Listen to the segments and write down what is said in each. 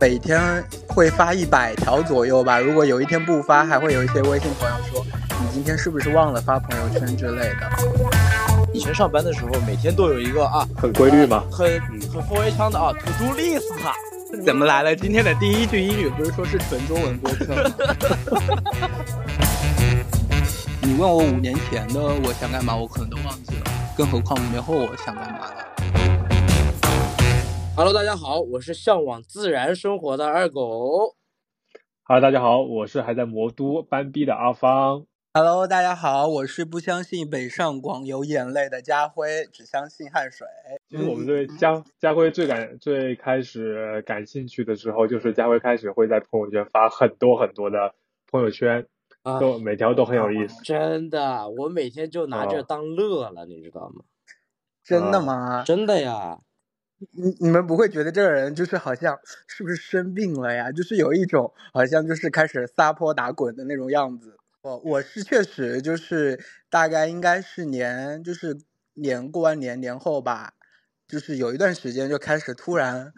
每天会发一百条左右吧。如果有一天不发，还会有一些微信朋友说你今天是不是忘了发朋友圈之类的。以前上班的时候，每天都有一个啊，很规律吗？很很风味腔的啊，to do list。怎么来了？今天的第一句英语不是说是纯中文播客吗？你问我五年前的我想干嘛，我可能都忘记了，更何况五年后我想干嘛了。Hello，大家好，我是向往自然生活的二狗。Hello，大家好，我是还在魔都班逼的阿芳。Hello，大家好，我是不相信北上广有眼泪的家辉，只相信汗水。其实我们对家家辉最感最开始感兴趣的时候，就是家辉开始会在朋友圈发很多很多的朋友圈，啊，都每条都很有意思。真的，我每天就拿这哦当乐了，你知道吗？真的吗？真的呀，你你们不会觉得这个人就是好像是不是生病了呀？就是有一种好像就是开始撒泼打滚的那种样子。我我是确实就是大概应该是年就是年过完年年后吧，就是有一段时间就开始突然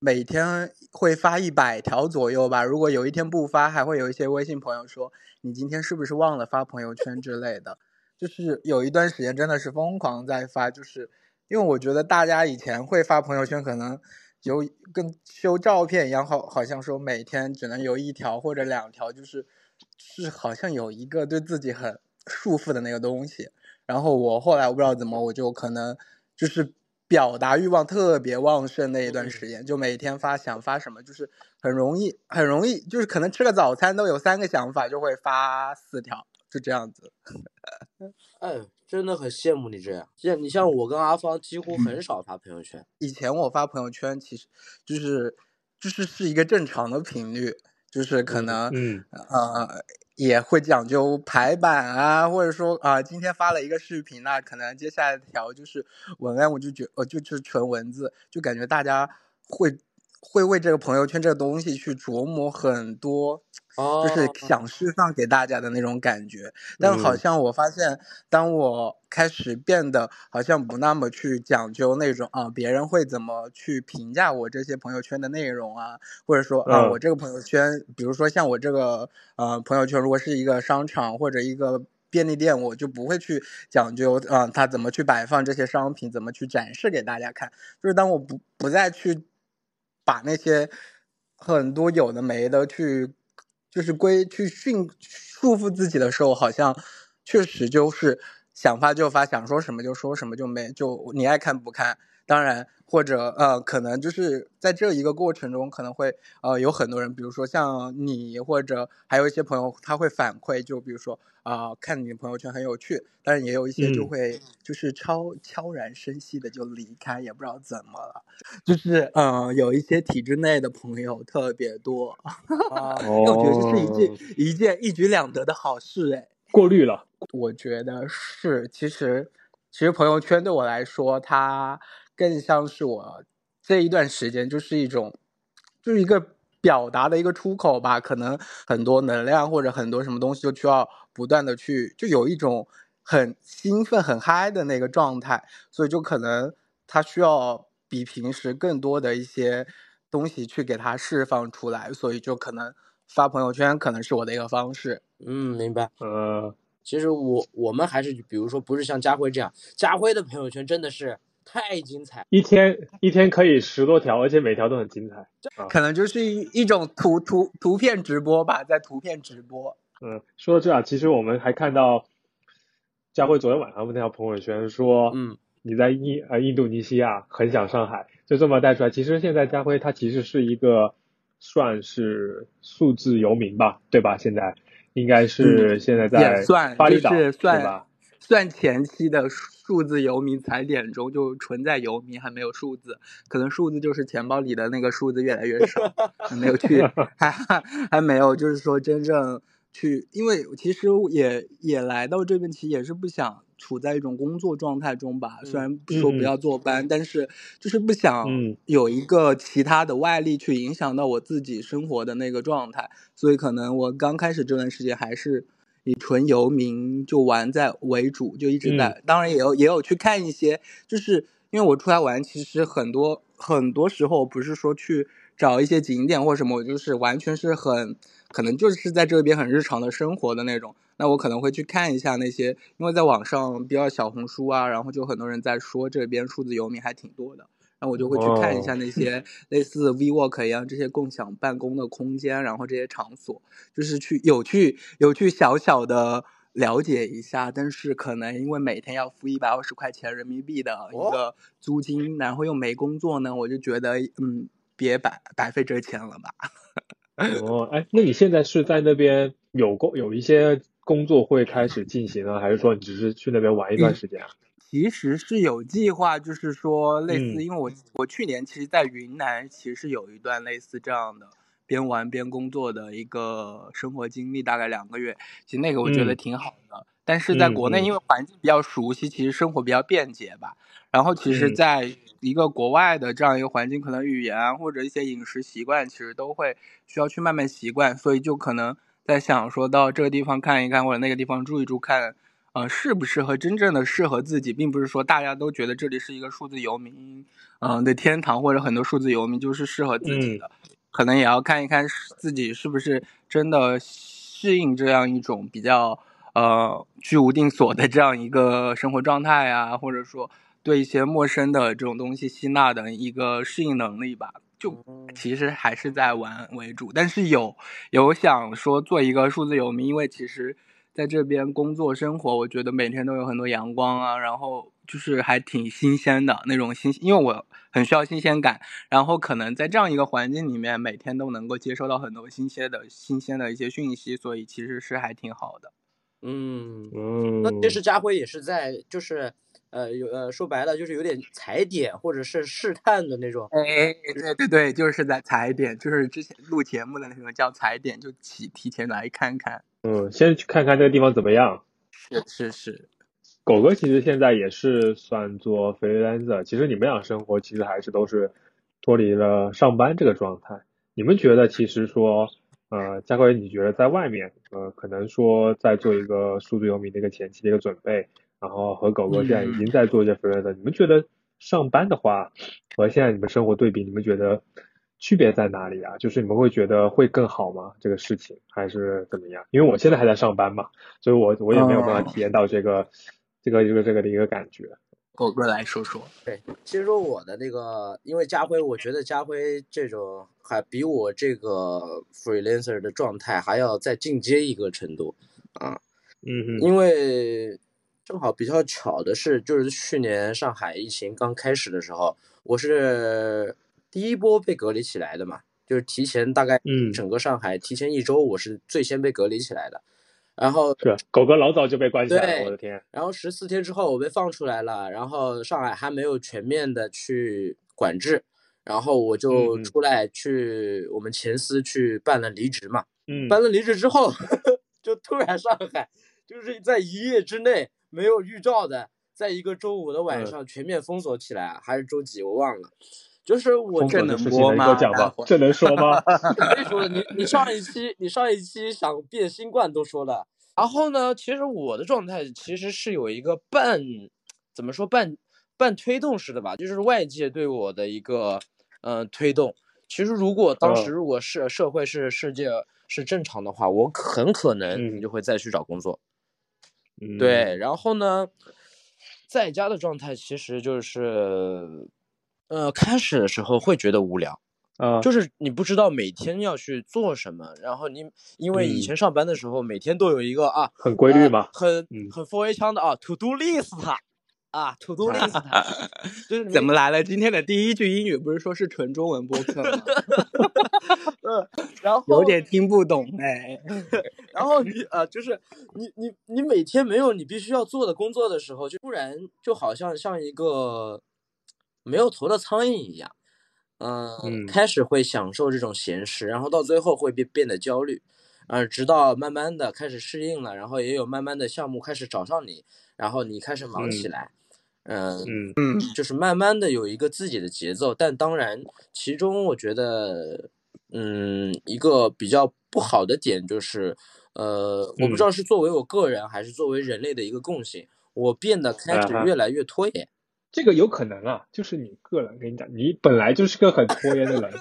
每天会发一百条左右吧。如果有一天不发，还会有一些微信朋友说你今天是不是忘了发朋友圈之类的。就是有一段时间真的是疯狂在发，就是因为我觉得大家以前会发朋友圈，可能有跟修照片一样，好好像说每天只能有一条或者两条，就是是好像有一个对自己很束缚的那个东西。然后我后来我不知道怎么，我就可能就是表达欲望特别旺盛那一段时间，就每天发想发什么，就是很容易很容易，就是可能吃个早餐都有三个想法，就会发四条，就这样子。哎，真的很羡慕你这样。像你像我跟阿芳，几乎很少发朋友圈。以前我发朋友圈，其实就是就是是一个正常的频率，就是可能、嗯，呃也会讲究排版啊，或者说啊、今天发了一个视频那可能接下来条就是文案，我就觉我就是纯文字，就感觉大家会会为这个朋友圈这个东西去琢磨很多。哦，就是想释放给大家的那种感觉。但好嗯像我发现，当我开始变得好像不那么去讲究那种啊，别人会怎么去评价我这些朋友圈的内容啊，或者说啊，嗯我这个朋友圈，比如说像我这个呃朋友圈，如果是一个商场或者一个。便利店我就不会去讲究啊，它怎么去摆放这些商品，怎么去展示给大家看。就是当我不不再去把那些很多有的没的去，就是归去训束缚自己的时候，好像确实就是想发就发，想说什么就说什么，就没就你爱看不看。当然，或者呃，可能就是在这一个过程中，可能会呃有很多人，比如说像你，或者还有一些朋友，他会反馈，就比如说啊、看你的朋友圈很有趣，但是也有一些就嗯会就是悄悄然声息的就离开，也不知道怎么了。就是嗯、呃有一些体制内的朋友特别多，啊，我觉得这是一哦件一件一举两得的好事哎。过滤了。我觉得是，其实其实朋友圈对我来说，它更像是我这一段时间就是一种，就是一个表达的一个出口吧。可能很多能量或者很多什么东西，就需要不断的去，就有一种很兴奋、很嗨的那个状态，所以就可能它需要比平时更多的一些东西去给它释放出来，所以就可能发朋友圈可能是我的一个方式。嗯，明白。呃，其实我我们还是比如说不是像家辉这样，家辉的朋友圈真的是太精彩。一天一天可以十多条，而且每条都很精彩。可能就是一一种图图图片直播吧，在图片直播。嗯，说到这啊，其实我们还看到佳慧昨天晚上的那条朋友圈说，嗯，你在印呃印度尼西亚很想上海，就这么带出来。其实现在家辉他其实是一个算是数字游民吧，对吧？现在应该是现在在算巴厘岛，就是算对吧？算前期的数字游民踩点中，就纯在游民，还没有数字。可能数字就是钱包里的那个数字越来越少，还没有去，还还还没有，就是说真正去，因为其实也也来到这边，其实也是不想处在一种工作状态中吧。虽然说不要坐班，但是就是不想嗯有一个其他的外力去影响到我自己生活的那个状态，所以可能我刚开始这段时间还是。以纯游民就玩在为主，就一直在，当然也有也有去看一些，就是因为我出来玩，其实很多很多时候不是说去找一些景点或什么，我就是完全是很可能就是在这边很日常的生活的那种。那我可能会去看一下那些，因为在网上比较小红书啊，然后就很多人在说这边数字游民还挺多的。然后我就会去看一下那些 类似 WeWork 一样这些共享办公的空间，然后这些场所，就是去有去有去小小的了解一下。但是可能因为每天要付一百二十块钱人民币的一个租金，然后又没工作呢，我就觉得嗯，别白白费这钱了吧。哦，哎，那你现在是在那边有工有一些工作会开始进行了，还是说你只是去那边玩一段时间啊？其实是有计划，就是说类似，因为我我去年其实，在云南其实是有一段类似这样的边玩边工作的一个生活经历，大概两个月。其实那个我觉得挺好的，但是在国内因为环境比较熟悉，其实生活比较便捷吧。然后其实在一个国外的这样一个环境，可能语言或者一些饮食习惯，其实都会需要去慢慢习惯，所以就可能在想说到这个地方看一看，或者那个地方住一住看。呃，适不适合真正的适合自己，并不是说大家都觉得这里是一个数字游民，嗯的天堂，或者很多数字游民就是适合自己的，可能也要看一看自己是不是真的适应这样一种比较呃居无定所的这样一个生活状态啊，或者说对一些陌生的这种东西吸纳的一个适应能力吧。就其实还是在玩为主，但是有有想说做一个数字游民，因为其实。在这边工作生活，我觉得每天都有很多阳光啊，然后就是还挺新鲜的那种新，因为我很需要新鲜感，然后可能在这样一个环境里面，每天都能够接收到很多新鲜的新鲜的一些讯息，所以其实是还挺好的。嗯嗯，那其实家辉也是在，就是呃有呃说白了就是有点踩点或者是试探的那种。哎，对对对，就是在踩点，就是之前录节目的那种叫踩点，就提提前来看看。嗯，先去看看这个地方怎么样。是是是，狗哥其实现在也是算做 freelancer。其实你们俩生活其实还是都是脱离了上班这个状态。你们觉得其实说，呃，佳慧，你觉得在外面，呃，可能说在做一个数字游民的一个前期的一个准备，然后和狗哥现在已经在做一些 freelancer。你们觉得上班的话和现在你们生活对比，你们觉得？区别在哪里啊？就是你们会觉得会更好吗？这个事情还是怎么样？因为我现在还在上班嘛，所以我我也没有办法体验到这个这个这个这个的一个感觉。狗哥来说说。对，其实说我的那个，因为家辉，我觉得家辉这种还比我这个 freelancer 的状态还要再进阶一个程度啊。嗯嗯。因为正好比较巧的是，就是去年上海疫情刚开始的时候，我是。第一波被隔离起来的嘛，就是提前大概，嗯，整个上海提前一周，我是最先被隔离起来的。然后是狗哥老早就被关起来了，我的天！然后十四天之后我被放出来了，然后上海还没有全面的去管制，然后我就出来去我们前司去办了离职嘛。嗯，办了离职之后，就突然上海就是在一夜之内没有预兆的，在一个周五的晚上全面封锁起来，还是周几我忘了。就是我这能播吗？这能说吗？可以说你你上一期你上一期想变新冠都说了。然后呢，其实我的状态其实是有一个半怎么说半半推动式的吧，就是外界对我的一个呃推动。其实如果当时如果是社会是世界是正常的话，我很可能就会再去找工作。对，然后呢，在家的状态其实就是。呃，开始的时候会觉得无聊，啊，就是你不知道每天要去做什么，然后你因为以前上班的时候每天都有一个啊，很规律嘛，很很 f o r A 枪的啊，to do list，啊，to do list，就是怎么来了？今天的第一句英语不是说是纯中文播客吗？嗯，然后有点听不懂哎，然后你呃，就是你你你每天没有你必须要做的工作的时候，就突然就好像像一个。没有头的苍蝇一样，嗯，开始会享受这种闲适，然后到最后会变变得焦虑，呃，直到慢慢的开始适应了，然后也有慢慢的项目开始找上你，然后你开始忙起来，嗯嗯。嗯，就是慢慢的有一个自己的节奏，但当然其中我觉得，嗯，一个比较不好的点就是，呃，我不知道是作为我个人还是作为人类的一个共性，我变得开始越来越拖延。这个有可能啊，就是你个人跟你讲，你本来就是个很拖延的人，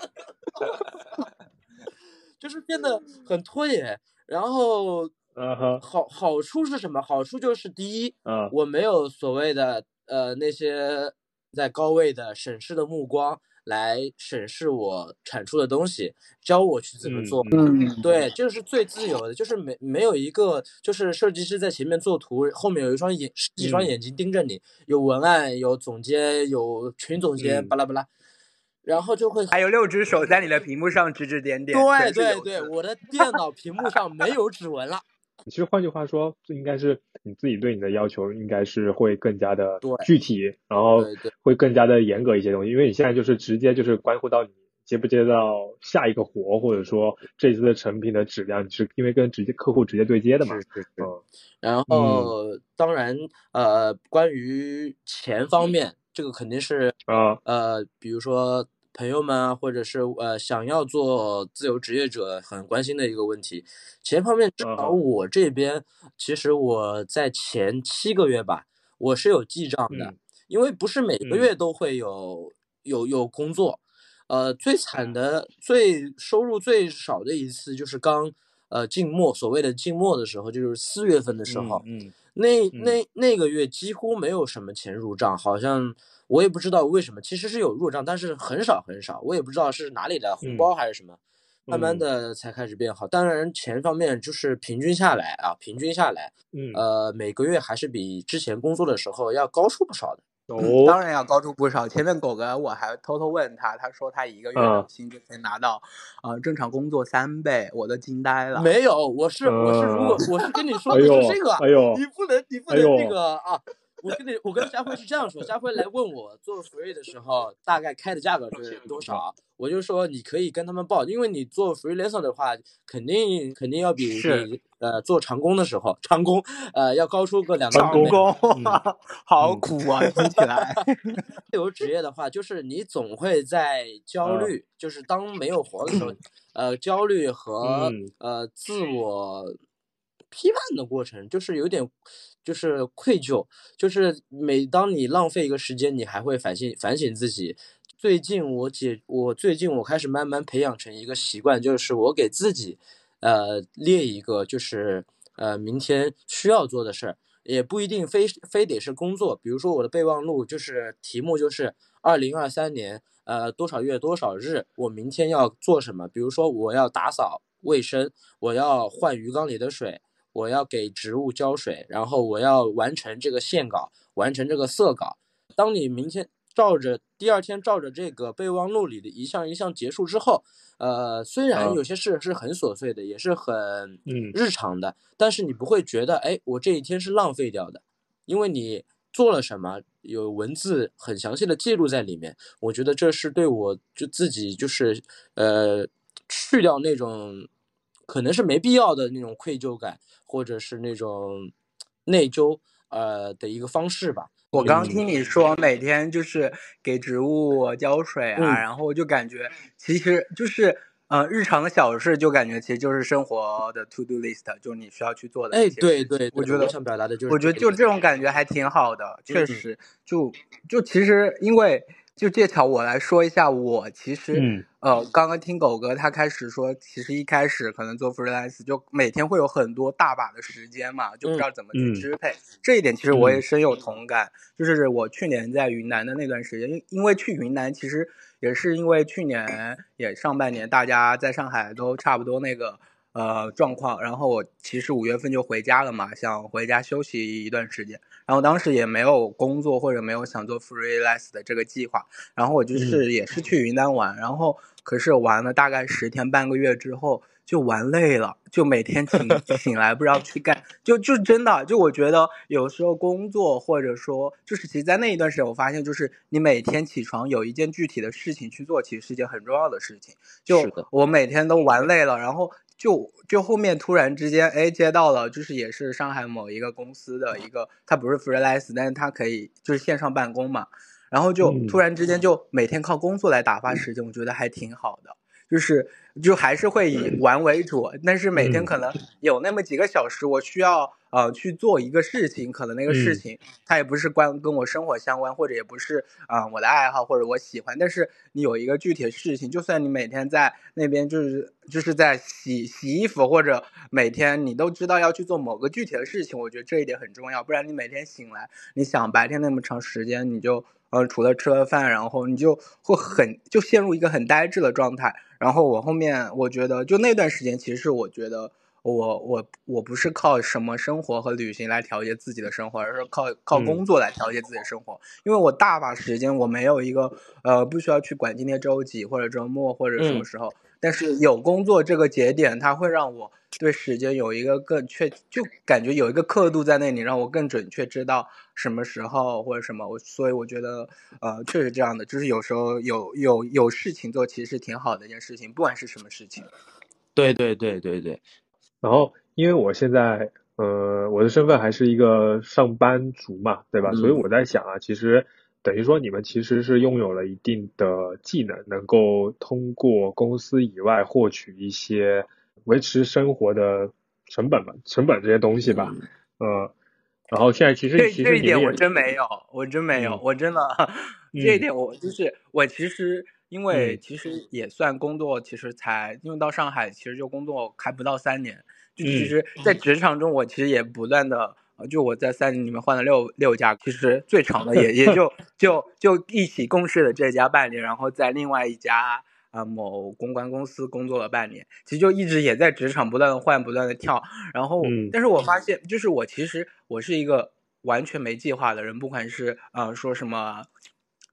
就是变得很拖延。然后，嗯哼，好好处是什么？好处就是第一，嗯，我没有所谓的呃那些在高位的审视的目光来审视我产出的东西，教我去怎么做。嗯，对，这个是最自由的，就是没没有一个就是设计师在前面做图，后面有一双眼十几双嗯眼睛盯着你，有文案，有总监，有群总监，嗯巴拉巴拉，然后就会还有六只手在你的屏幕上指指点点。对对对，我的电脑屏幕上没有指纹了。其实换句话说，这应该是你自己对你的要求应该是会更加的对具体，然后会更加的严格一些东西，因为你现在就是直接就是关乎到你接不接到下一个活，或者说这次的成品的质量，你是因为跟直接客户直接对接的嘛，是是是。嗯。然后当然呃，关于钱方面，这个肯定是啊。呃，比如说朋友们啊，或者是呃想要做自由职业者很关心的一个问题。钱方面，至少我这边，其实我在前七个月吧，我是有记账的，嗯因为不是每个嗯月都会有有有工作。呃，最惨的、最收入最少的一次就是刚呃静默，所谓的静默的时候，就是四月份的时候，嗯那嗯那那个月几乎没有什么钱入账，好像我也不知道为什么，其实是有入账，但是很少很少，我也不知道是哪里的红包还是什么，慢慢嗯的才开始变好。当然钱方面就是平均下来啊，平均下来，嗯呃，每个月还是比之前工作的时候要高出不少的。哦当然要高出不少。前面狗哥我还偷偷问他，他说他一个月薪资可以拿到，呃，正常工作三倍，我都惊呆了。没有，我是我是如果嗯我是跟你说的是这个，哎呦你不能你不能那个啊。我跟你，我跟佳 辉是这样说，佳辉来问我做 free 的时候，大概开的价格是多少，我就说你可以跟他们报，因为你做 freelancer 的话，肯定肯定要比你呃做长工的时候，长工呃要高出个两到长三倍。工嗯 好嗯苦啊，听起来。自由职业的话，就是你总会在焦虑，就是当没有活的时候，呃，焦虑和、嗯呃自我批判的过程，就是有点就是愧疚，就是每当你浪费一个时间，你还会反省反省自己。最近我解我最近我开始慢慢培养成一个习惯，就是我给自己呃列一个就是呃明天需要做的事儿，也不一定非非得是工作。比如说我的备忘录就是题目就是二零二三年呃多少月多少日，我明天要做什么？比如说我要打扫卫生，我要换鱼缸里的水，我要给植物浇水，然后我要完成这个线稿，完成这个色稿。当你明天照着第二天照着这个备忘录里的一项一项结束之后，呃，虽然啊有些事是很琐碎的，也是很嗯日常的，但是你不会觉得，哎，我这一天是浪费掉的，因为你做了什么，有文字很详细的记录在里面。我觉得这是对我就自己就是呃去掉那种可能是没必要的那种愧疚感，或者是那种内疚呃的一个方式吧。我刚嗯。听你说每天就是给植物浇水啊，嗯。然后就感觉其实就是呃日常的小事，就感觉其实就是生活的 to do list，就是你需要去做的哎，对对，我觉得我想表达的就是我觉得就这种感觉还挺好的，确嗯。实，就就其实因为就借巧我来说一下，我其实、嗯呃刚刚听狗哥他开始说，其实一开始可能做 freelance 就每天会有很多大把的时间嘛，就不知道怎么去嗯支配。这一点其实我也嗯深有同感，就是我去年在云南的那段时间，因因为去云南其实也是因为去年也上半年大家在上海都差不多那个。呃，状况，然后我其实五月份就回家了嘛，想回家休息一段时间，然后当时也没有工作或者没有想做 freelance 的这个计划，然后我就是也是去云南玩，然后可是玩了大概十天半个月之后就玩累了，就每天醒醒来不知道去干，就就真的就我觉得有时候工作或者说就是其实，在那一段时间我发现就是你每天起床有一件具体的事情去做，其实是一件很重要的事情。就我每天都玩累了，然后就就后面突然之间，哎，接到了，就是也是上海某一个公司的一个，他不是 freelance，但是他可以就是线上办公嘛，然后就嗯。突然之间就每天靠工作来打发时间，我觉得还挺好的。就是就还是会以玩为主，但是每天嗯。可能有那么几个小时，我需要呃去做一个事情，可能那个事情它也不是关跟我生活相关，或者也不是啊我的爱好或者我喜欢，但是你有一个具体的事情，就算你每天在那边就是就是在洗洗衣服，或者每天你都知道要去做某个具体的事情，我觉得这一点很重要，不然你每天醒来，你想白天那么长时间，你就呃除了吃了饭，然后你就会很就陷入一个很呆滞的状态。然后我后面我觉得，就那段时间，其实我觉得我我我不是靠什么生活和旅行来调节自己的生活，而是靠靠工作来调节自己的生活。因为我大把时间，我没有一个呃不需要去管今天周几或者周末或者什么时候，但是有工作这个节点，它会让我对时间有一个更确，就感觉有一个刻度在那里，让我更准确知道什么时候或者什么。我所以我觉得呃确实这样的，就是有时候有有有事情做，其实挺好的一件事情，不管是什么事情。对对对对对。然后，因为我现在，呃，我的身份还是一个上班族嘛，对吧？所以我在想啊，其实等于说你们其实是拥有了一定的技能，能够通过公司以外获取一些维持生活的成本吧，成本这些东西吧，呃，然后现在其实这这一点我真没有，我真没有，我真的 这一点我就是我其实。因为其实也算工作，其实才因为到上海，其实就工作还不到三年。就其实，在职场中，我其实也不断的，就我在三年里面换了六六家，其实最长的也也 就就就一起共事的这家半年，然后在另外一家啊某公关公司工作了半年，其实就一直也在职场不断的换，不断的跳。然后，但是我发现，就是我其实我是一个完全没计划的人，不管是啊说什么。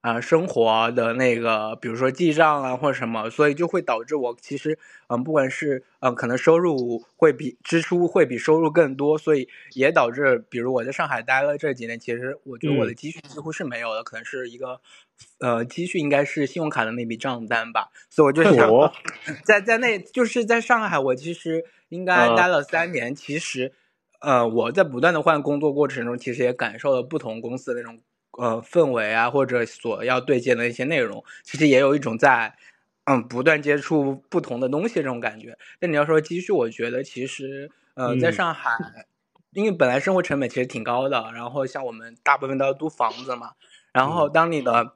啊，生活的那个，比如说记账啊，或者什么，所以就会导致我其实，嗯，不管是嗯，可能收入会比支出会比收入更多，所以也导致，比如我在上海待了这几年，其实我觉得我的积蓄几乎是没有的，可能是一个，呃，积蓄应该是信用卡的那笔账单吧，所以我就想，在在那就是在上海，我其实应 该待了三年，其实，呃，我在不断的换工作过程中，其实也感受了不同公司的那种。呃，氛围啊，或者所要对接的一些内容，其实也有一种在，嗯，不断接触不同的东西这种感觉。但你要说积蓄，我觉得其实，呃，在上海，因为本来生活成本其实挺高的，然后像我们大部分都要租房子嘛，然后当你的。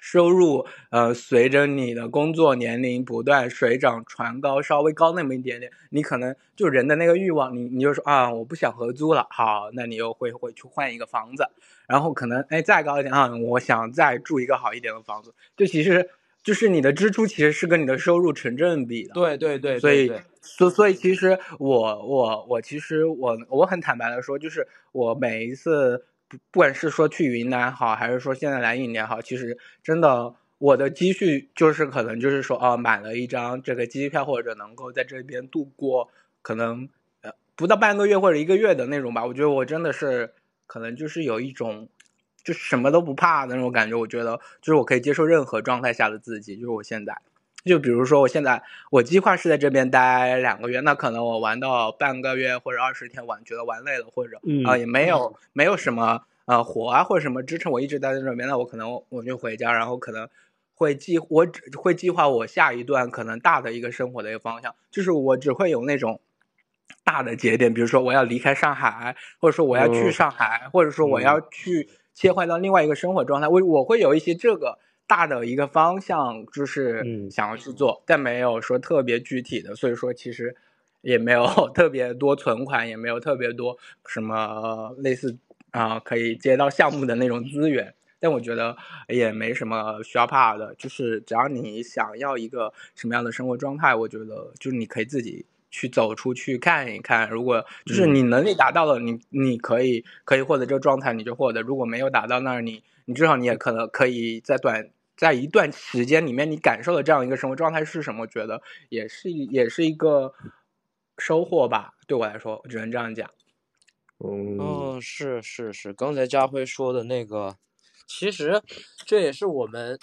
收入呃，随着你的工作年龄不断水涨船高，稍微高那么一点点，你可能就人的那个欲望，你你就说啊，我不想合租了，好，那你又会会去换一个房子，然后可能哎再高一点啊，我想再住一个好一点的房子，就其实就是你的支出其实是跟你的收入成正比的，对对对，所以所所以其实我我我其实我我很坦白的说，就是我每一次。不，不管是说去云南好，还是说现在来印尼好，其实真的我的积蓄就是可能就是说哦，买了一张这个机票，或者能够在这边度过可能呃不到半个月或者一个月的那种吧。我觉得我真的是可能就是有一种就什么都不怕的那种感觉。我觉得就是我可以接受任何状态下的自己，就是我现在。就比如说，我现在我计划是在这边待两个月，那可能我玩到半个月或者二十天玩，觉得玩累了，或者啊也没有。没有什么呃活啊或者什么支撑我一直待在这边，那我可能我就回家，然后可能会计我只会计划我下一段可能大的一个生活的一个方向，就是我只会有那种大的节点，比如说我要离开上海，或者说我要去上海，或者说我要去切换到另外一个生活状态，我我会有一些这个。大的一个方向就是想要去做，但没有说特别具体的，所以说其实也没有 特别多存款，也没有特别多什么类似啊可以接到项目的那种资源。但我觉得也没什么需要怕的，就是只要你想要一个什么样的生活状态，我觉得就是你可以自己去走出去看一看。如果就是你能力达到了，你你可以可以获得这个状态，你就获得；如果没有达到那儿，你你至少你也可能可以在短。在一段时间里面，你感受的这样一个生活状态是什么？我觉得也是也是一个收获吧。对我来说，我只能这样讲。嗯，是是是，刚才家辉说的那个，其实这也是我们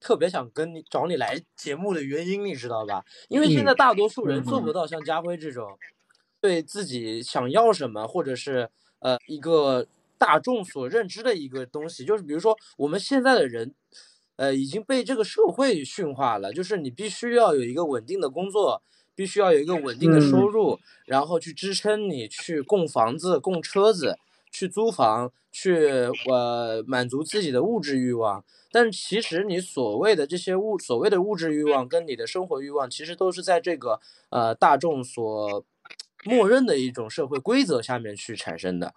特别想跟你找你来节目的原因，你知道吧？因为现在大多数人做不到像家辉这种，对自己想要什么，或者是呃一个大众所认知的一个东西，就是比如说我们现在的人。呃，已经被这个社会驯化了，就是你必须要有一个稳定的工作，必须要有一个稳定的收入，然后去支撑你去供房子、供车子、去租房、去呃满足自己的物质欲望。但其实你所谓的这些物所谓的物质欲望跟你的生活欲望，其实都是在这个呃大众所 默认的一种社会规则下面去产生的。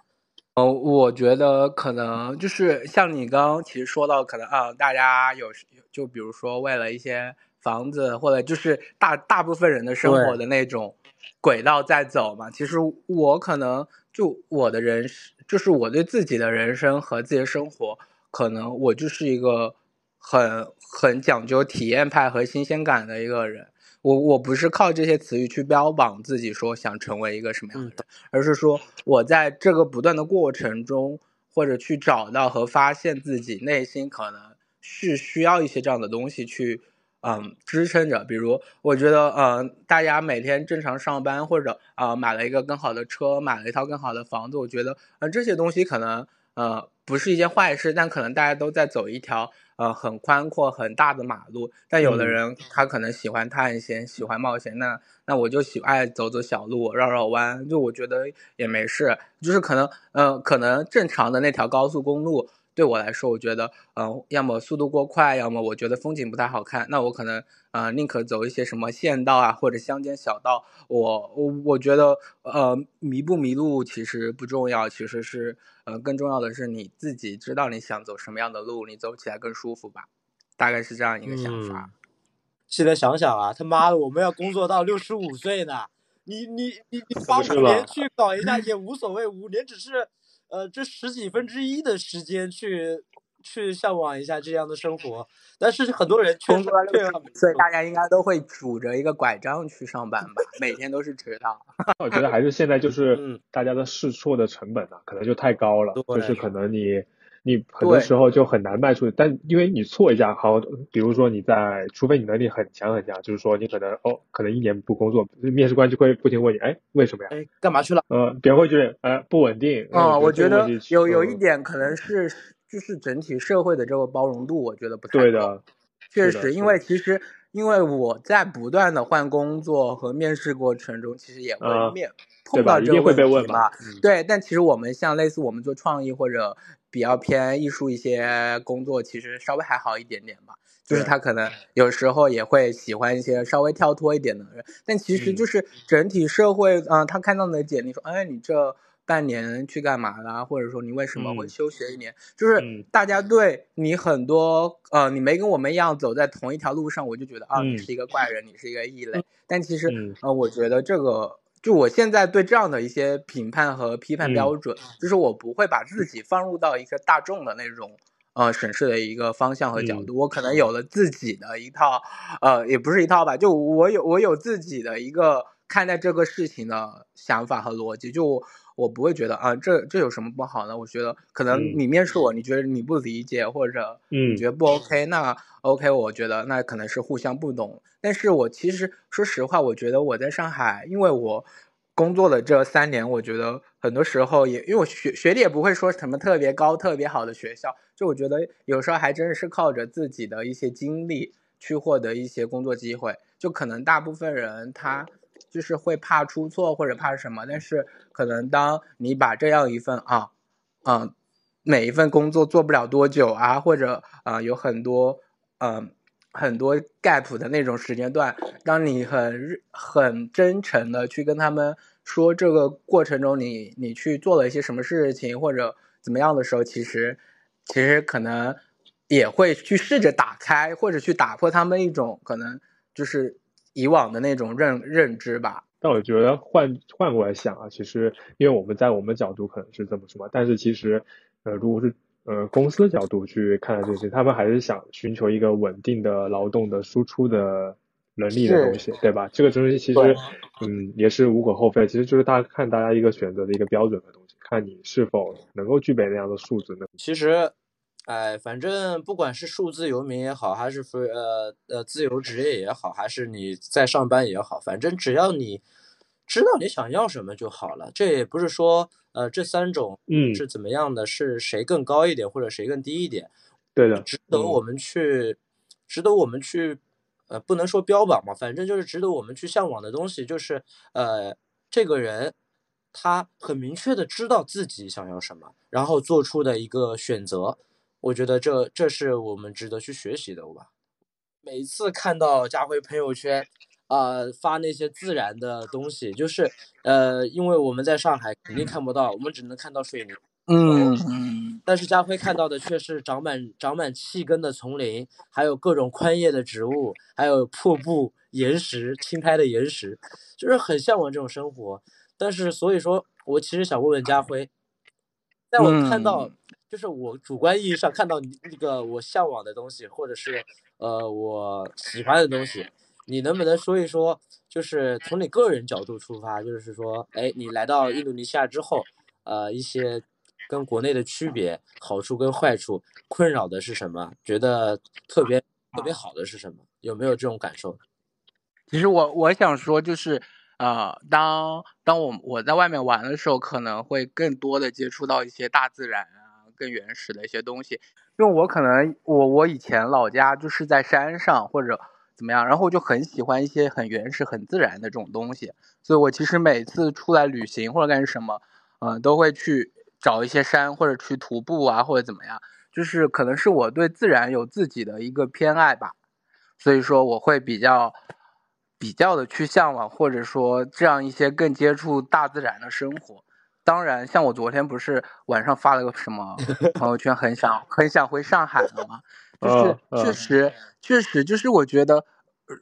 呃，我觉得可能就是像你刚刚其实说到，可能啊，大家有就比如说为了一些房子，或者就是大大部分人的生活的那种轨道在走嘛。其实我可能就我的人，就是我对自己的人生和自己的生活，可能我就是一个很很讲究体验派和新鲜感的一个人。我我不是靠这些词语去标榜自己说想成为一个什么样的，而是说我在这个不断的过程中，或者去找到和发现自己内心可能是需要一些这样的东西去，嗯，支撑着。比如我觉得，嗯，大家每天正常上班，或者啊买了一个更好的车，买了一套更好的房子，我觉得，嗯，这些东西可能，呃，不是一件坏事，但可能大家都在走一条。呃，很宽阔很大的马路，但有的人他可能喜欢探险，喜欢冒险，那那我就喜爱走走小路，绕绕弯，就我觉得也没事，就是可能，呃，可能正常的那条高速公路。对我来说，我觉得，嗯，要么速度过快，要么我觉得风景不太好看。那我可能，呃，宁可走一些什么县道啊，或者乡间小道。我我我觉得，呃，迷不迷路其实不重要，其实是，呃，更重要的是你自己知道你想走什么样的路，你走起来更舒服吧。大概是这样一个想法。现在想想啊，他妈的，我们要工作到六十五岁呢。你你你你花五年去搞一下 也无所谓，五年只是。呃，这十几分之一的时间去去向往一下这样的生活，但是很多人工作六所以大家应该都会拄着一个拐杖去上班吧，每天都是迟到。我觉得还是现在就是大家的试错的成本呢，可能就太高了，就是可能你。你很多时候就很难迈出，但因为你错一下，好，比如说你在，除非你能力很强很强，就是说你可能哦，可能一年不工作，面试官就会不停问你，哎，为什么呀？哎，干嘛去了？呃，别人会觉得，呃，不稳定。啊，我觉得有有一点可能是，就是整体社会的这个包容度，我觉得不太对的。确实，因为其实因为我在不断的换工作和面试过程中，其实也会面碰到这个问题嘛。对，但其实我们像类似我们做创意或者。比较偏艺术一些工作，其实稍微还好一点点吧。就是他可能有时候也会喜欢一些稍微跳脱一点的人，但其实就是整体社会，嗯，他看到你的简历说，哎，你这半年去干嘛啦？或者说你为什么会休学一年？就是大家对你很多，呃，你没跟我们一样走在同一条路上，我就觉得啊，你是一个怪人，你是一个异类。但其实，呃，我觉得这个。就我现在对这样的一些评判和批判标准，就是我不会把自己放入到一个大众的那种呃审视的一个方向和角度，我可能有了自己的一套，呃，也不是一套吧，就我有我有自己的一个看待这个事情的想法和逻辑，就我不会觉得啊，这这有什么不好呢？我觉得可能你面试我，你觉得你不理解或者你觉得不 OK，那 OK，我觉得那可能是互相不懂。但是我其实说实话，我觉得我在上海，因为我工作的这三年，我觉得很多时候也因为我学学历也不会说什么特别高、特别好的学校，就我觉得有时候还真的是靠着自己的一些经历去获得一些工作机会。就可能大部分人他就是会怕出错或者怕什么，但是可能当你把这样一份啊，嗯，每一份工作做不了多久啊，或者啊有很多嗯。很多 gap 的那种时间段，当你很很真诚的去跟他们说这个过程中你你去做了一些什么事情或者怎么样的时候，其实其实可能也会去试着打开或者去打破他们一种可能就是以往的那种认认知吧。但我觉得换换过来想啊，其实因为我们在我们角度可能是这么说，但是其实呃如果是。呃，公司角度去看待这些，他们还是想寻求一个稳定的劳动的输出的能力的东西，对吧？这个东西其实，嗯，也是无可厚非。其实就是大家看大家一个选择的一个标准的东西，看你是否能够具备那样的素质呢？其实，哎，反正不管是数字游民也好，还是非呃呃自由职业也好，还是你在上班也好，反正只要你知道你想要什么就好了。这也不是说。呃，这三种嗯是怎么样的？是谁更高一点，或者谁更低一点？对的，值得我们去，值得我们去，呃，不能说标榜嘛，反正就是值得我们去向往的东西，就是呃，这个人他很明确的知道自己想要什么，然后做出的一个选择。我觉得这这是我们值得去学习的吧。每次看到家辉朋友圈，呃，发那些自然的东西，就是呃，因为我们在上海肯定看不到，我们只能看到水泥。嗯嗯。但是家辉看到的却是长满长满气根的丛林，还有各种宽叶的植物，还有瀑布、岩石、轻拍的岩石，就是很向往这种生活。但是所以说，我其实想问问家辉，在我看到。就是我主观意义上看到你那个我向往的东西，或者是呃我喜欢的东西，你能不能说一说？就是从你个人角度出发，就是说，哎，你来到印度尼西亚之后，呃，一些跟国内的区别、好处跟坏处，困扰的是什么？觉得特别特别好的是什么？有没有这种感受？其实我我想说，就是呃，当当我我在外面玩的时候，可能会更多的接触到一些大自然。更原始的一些东西，因为我可能我我以前老家就是在山上或者怎么样，然后我就很喜欢一些很原始、很自然的这种东西，所以我其实每次出来旅行或者干什么，嗯，都会去找一些山或者去徒步啊或者怎么样，就是可能是我对自然有自己的一个偏爱吧，所以说我会比较比较的去向往或者说这样一些更接触大自然的生活。当然，像我昨天不是晚上发了个什么 朋友圈，很想很想回上海了吗？就是确实确实就是我觉得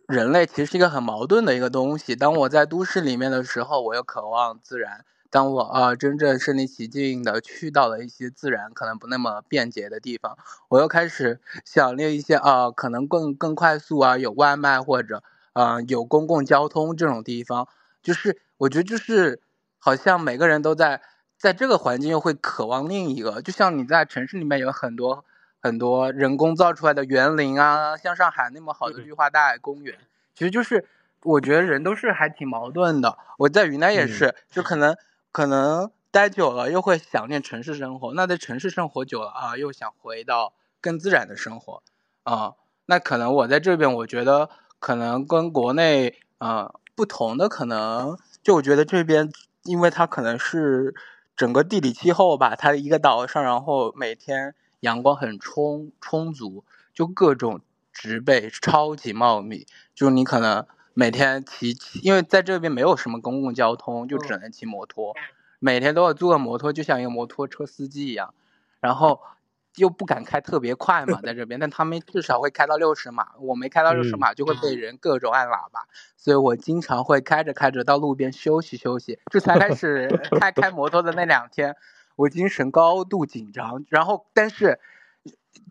人类其实是一个很矛盾的一个东西。当我在都市里面的时候，我又渴望自然；当我啊真正身临其境的去到了一些自然可能不那么便捷的地方，我又开始想念一些啊可能更更快速啊有外卖或者啊有公共交通这种地方。就是我觉得就是。好像每个人都在在这个环境又会渴望另一个，就像你在城市里面有很多很多人工造出来的园林啊，像上海那么好的绿化带公园，其实就是我觉得人都是还挺矛盾的。我在云南也是，就可能可能待久了又会想念城市生活，那在城市生活久了啊，又想回到更自然的生活啊。那可能我在这边，我觉得可能跟国内啊不同的，可能就我觉得这边。因为它可能是整个地理气候吧，它一个岛上，然后每天阳光很充充足，就各种植被超级茂密，就你可能每天骑骑，因为在这边没有什么公共交通，就只能骑摩托，每天都要租个摩托，就像一个摩托车司机一样，然后。又不敢开特别快嘛，在这边，但他们至少会开到六十码，我没开到六十码就会被人各种按喇叭，所以我经常会开着开着到路边休息休息。这才开始开开摩托的那两天，我精神高度紧张，然后但是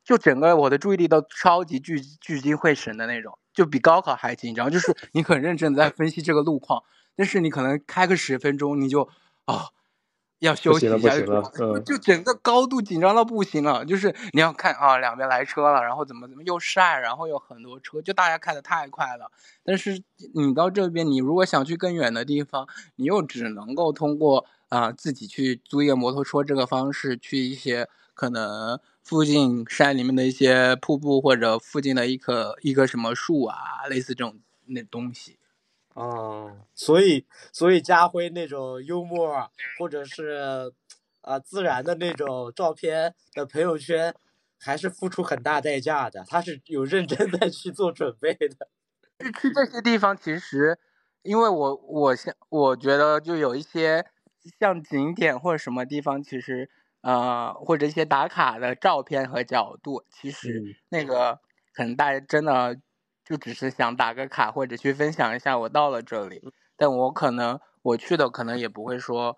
就整个我的注意力都超级聚聚精会神的那种，就比高考还紧张，就是你很认真的在分析这个路况，但是你可能开个十分钟你就啊。要休息一下，就就整个高度紧张到不行了。就是你要看啊，两边来车了，然后怎么怎么又晒，然后有很多车，就大家开的太快了。但是你到这边，你如果想去更远的地方，你又只能够通过啊自己去租一个摩托车这个方式去一些可能附近山里面的一些瀑布或者附近的一棵一棵什么树啊，类似这种那东西。哦，所以所以家辉那种幽默或者是啊自然的那种照片的朋友圈，还是付出很大代价的。他是有认真在去做准备的。去这些地方，其实因为我我像我觉得就有一些像景点或者什么地方，其实呃或者一些打卡的照片和角度，其实那个可能大家真的。就只是想打个卡或者去分享一下我到了这里，但我可能我去的可能也不会说，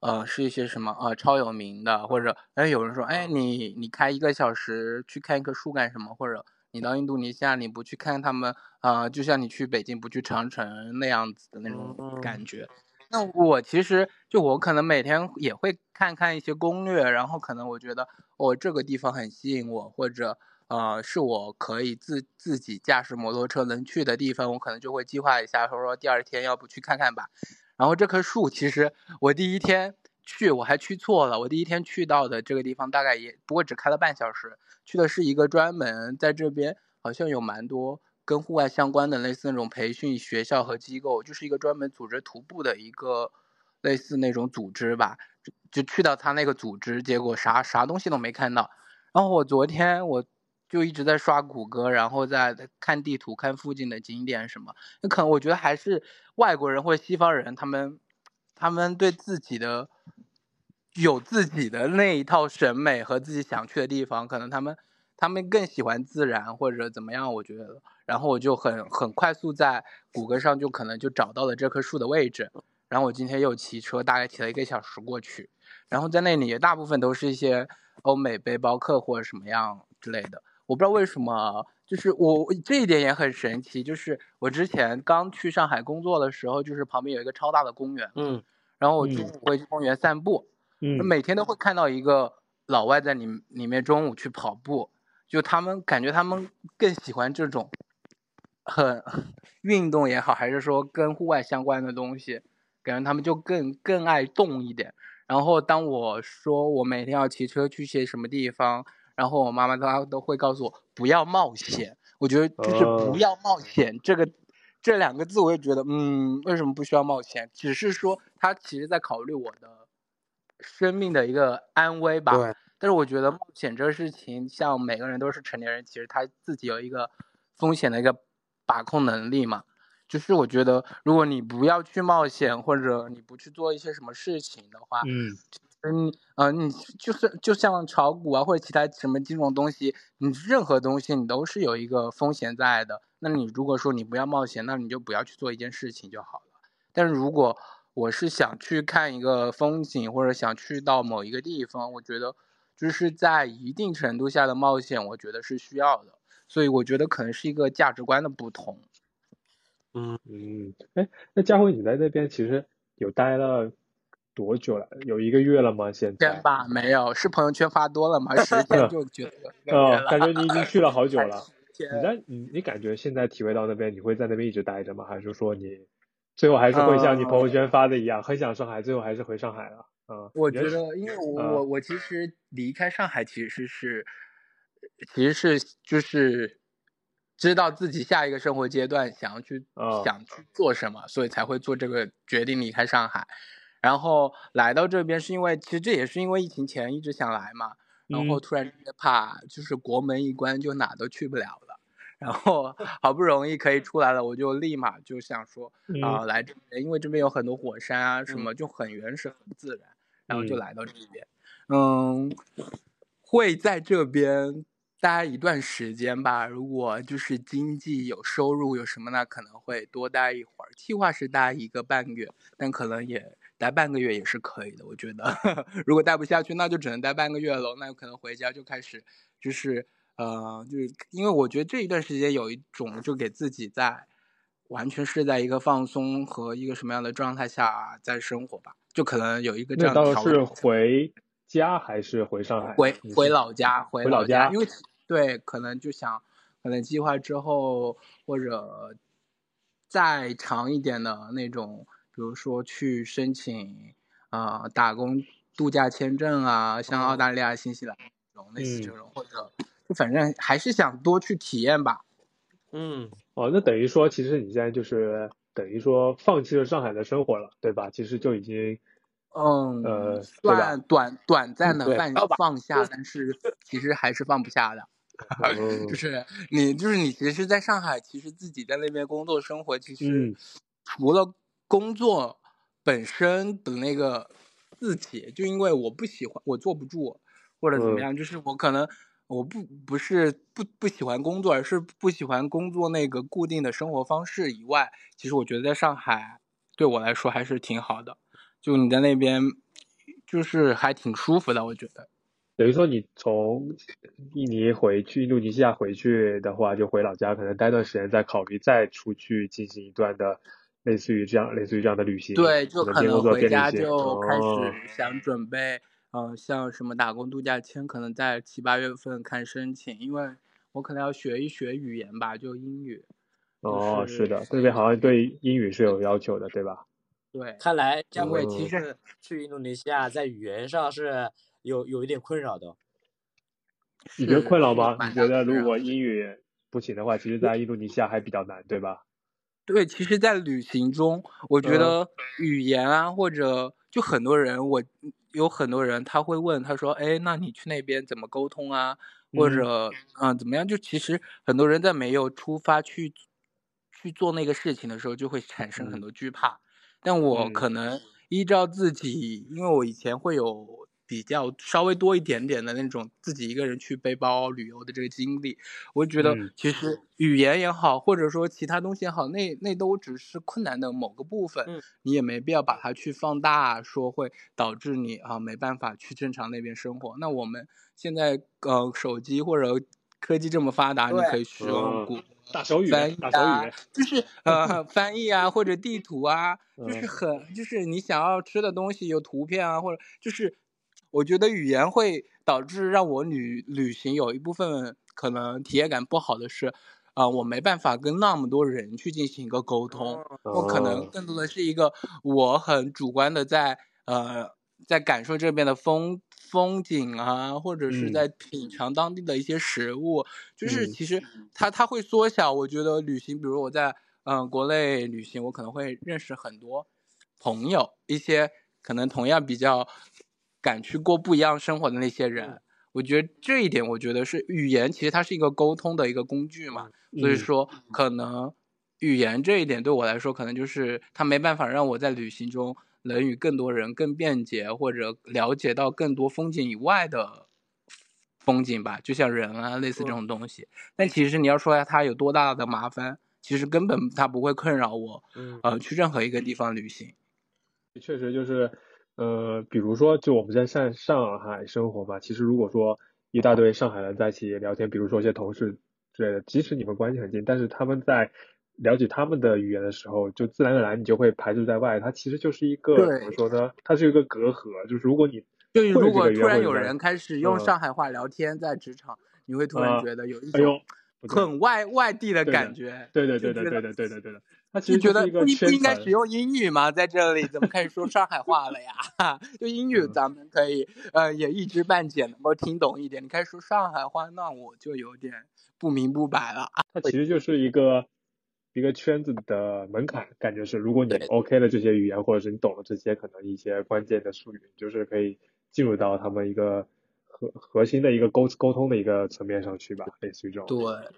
呃，是一些什么呃超有名的，或者哎有人说哎你你开一个小时去看一棵树干什么，或者你到印度尼西亚你不去看他们啊，就像你去北京不去长城那样子的那种感觉。那我其实就我可能每天也会看看一些攻略，然后可能我觉得我这个地方很吸引我，或者。呃，是我可以自自己驾驶摩托车能去的地方，我可能就会计划一下，说说第二天要不去看看吧。然后这棵树，其实我第一天去我还去错了，我第一天去到的这个地方大概也不过只开了半小时，去的是一个专门在这边好像有蛮多跟户外相关的类似那种培训学校和机构，就是一个专门组织徒步的一个类似那种组织吧。就就去到他那个组织，结果啥啥东西都没看到。然后我昨天我就一直在刷谷歌，然后在看地图，看附近的景点什么。那可能我觉得还是外国人或者西方人，他们他们对自己的有自己的那一套审美和自己想去的地方，可能他们他们更喜欢自然或者怎么样。我觉得，然后我就很很快速在谷歌上就可能就找到了这棵树的位置。然后我今天又骑车，大概骑了一个小时过去。然后在那里大部分都是一些欧美背包客或者什么样之类的。我不知道为什么，就是我这一点也很神奇。就是我之前刚去上海工作的时候，就是旁边有一个超大的公园，嗯，然后我中午会去公园散步。嗯，每天都会看到一个老外在里里面中午去跑步，就他们感觉他们更喜欢这种很运动也好，还是说跟户外相关的东西，感觉他们就更更爱动一点。然后当我说我每天要骑车去些什么地方，然后我妈妈她都会告诉我不要冒险。我觉得就是不要冒险这个这两个字，我也觉得嗯，为什么不需要冒险？只是说他其实在考虑我的。生命的一个安危吧。对。但是我觉得冒险这个事情，像每个人都是成年人，其实他自己有一个风险的一个把控能力嘛。就是我觉得，如果你不要去冒险，或者你不去做一些什么事情的话，嗯，嗯，呃，你就是就像炒股啊，或者其他什么金融东西，你任何东西你都是有一个风险在的。那你如果说你不要冒险，那你就不要去做一件事情就好了。但是如果我是想去看一个风景，或者想去到某一个地方，我觉得就是在一定程度下的冒险，我觉得是需要的。所以我觉得可能是一个价值观的不同。嗯嗯，哎，那佳慧你在那边其实有待了多久了？有一个月了吗？现在？天吧，没有，是朋友圈发多了吗？十天 就觉得哦，感觉你已经去了好久了。你在你你感觉现在体会到那边，你会在那边一直待着吗？还是说你？最后还是会像你朋友圈发的一样，很想上海，最后还是回上海了。嗯，我觉得，因为我我我其实离开上海其实是，其实是就是知道自己下一个生活阶段想要去想去做什么，所以才会做这个决定离开上海。然后来到这边是因为，其实这也是因为疫情前一直想来嘛，然后突然怕就是国门一关就哪都去不了了。然后好不容易可以出来了，我就立马就想说啊，来这边，因为这边有很多火山啊，什么就很原始、很自然，然后就来到这边。嗯，会在这边待一段时间吧。如果就是经济有收入有什么呢，可能会多待一会儿。计划是待一个半月，但可能也待半个月也是可以的。我觉得 如果待不下去，那就只能待半个月了。那可能回家就开始就是。呃，就是因为我觉得这一段时间有一种就给自己在完全是在一个放松和一个什么样的状态下在生活吧，就可能有一个这样的。是回家还是回上海？回回老家，回老家。因为对，可能就想可能计划之后或者再长一点的那种，比如说去申请啊打工度假签证啊，像澳大利亚、新西兰这种类似这种或者。就反正还是想多去体验吧。嗯，哦，那等于说，其实你现在就是等于说放弃了上海的生活了，对吧？其实就已经，嗯，呃，算短短暂的放放下，但是其实还是放不下的。就是你，就是你，其实在上海，其实自己在那边工作生活，其实除了工作本身的那个自己，就因为我不喜欢，我坐不住，或者怎么样，就是我可能。我不不是不不喜欢工作，而是不喜欢工作那个固定的生活方式以外，其实我觉得在上海对我来说还是挺好的。就你在那边，就是还挺舒服的，我觉得。等于说你从印尼回去，印度尼西亚回去的话，就回老家，可能待段时间再考虑再出去进行一段的类似于这样类似于这样的旅行。对，就可能回家就开始想准备。嗯，像什么打工度假签，可能在七八月份看申请，因为我可能要学一学语言吧，就英语。哦，是的，这边好像对英语是有要求的，对吧？对，看来将会其实去印度尼西亚在语言上是有有一点困扰的。你觉得困扰吗？你觉得如果英语不行的话，其实在印度尼西亚还比较难，对吧？对，其实，在旅行中，我觉得语言啊，或者就很多人，我有很多人他会问，他说：“哎，那你去那边怎么沟通啊？或者，嗯，怎么样？”就其实很多人在没有出发去去做那个事情的时候，就会产生很多惧怕。但我可能依照自己，因为我以前会有。比较稍微多一点点的那种自己一个人去背包旅游的这个经历，我觉得其实语言也好，或者说其他东西也好，那那都只是困难的某个部分，你也没必要把它去放大，说会导致你啊没办法去正常那边生活。那我们现在呃手机或者科技这么发达，你可以使用谷大手语翻译啊，就是呃翻译啊或者地图啊，就是很就是你想要吃的东西有图片啊，或者就是。我觉得语言会导致让我旅旅行有一部分可能体验感不好的是，啊，我没办法跟那么多人去进行一个沟通，我可能更多的是一个我很主观的在呃在感受这边的风风景啊，或者是在品尝当地的一些食物，就是其实它它会缩小。我觉得旅行，比如我在嗯国内旅行，我可能会认识很多朋友，一些可能同样比较。敢去过不一样生活的那些人，我觉得这一点，我觉得是语言，其实它是一个沟通的一个工具嘛。所以说，可能语言这一点对我来说，可能就是它没办法让我在旅行中能与更多人更便捷，或者了解到更多风景以外的风景吧。就像人啊，类似这种东西。但其实你要说它有多大的麻烦，其实根本它不会困扰我。呃，去任何一个地方旅行，确实就是。呃，比如说，就我们在上上海生活吧，其实如果说一大堆上海人在一起聊天，比如说一些同事之类的，即使你们关系很近，但是他们在了解他们的语言的时候，就自然而然你就会排除在外。它其实就是一个怎么说呢？它是一个隔阂。就是如果你就如果突然有人开始用上海话聊天在职场，你会突然觉得有一种很外外地的感觉。对对对对对对对对对的。你觉得不不应该使用英语吗？在这里怎么开始说上海话了呀？就英语咱们可以呃也一知半解，能够听懂一点。你开始说上海话，那我就有点不明不白了。它 其实就是一个一个圈子的门槛，感觉是如果你 OK 了这些语言，或者是你懂了这些可能一些关键的术语，就是可以进入到他们一个核核心的一个沟沟通的一个层面上去吧，类似于这种。对。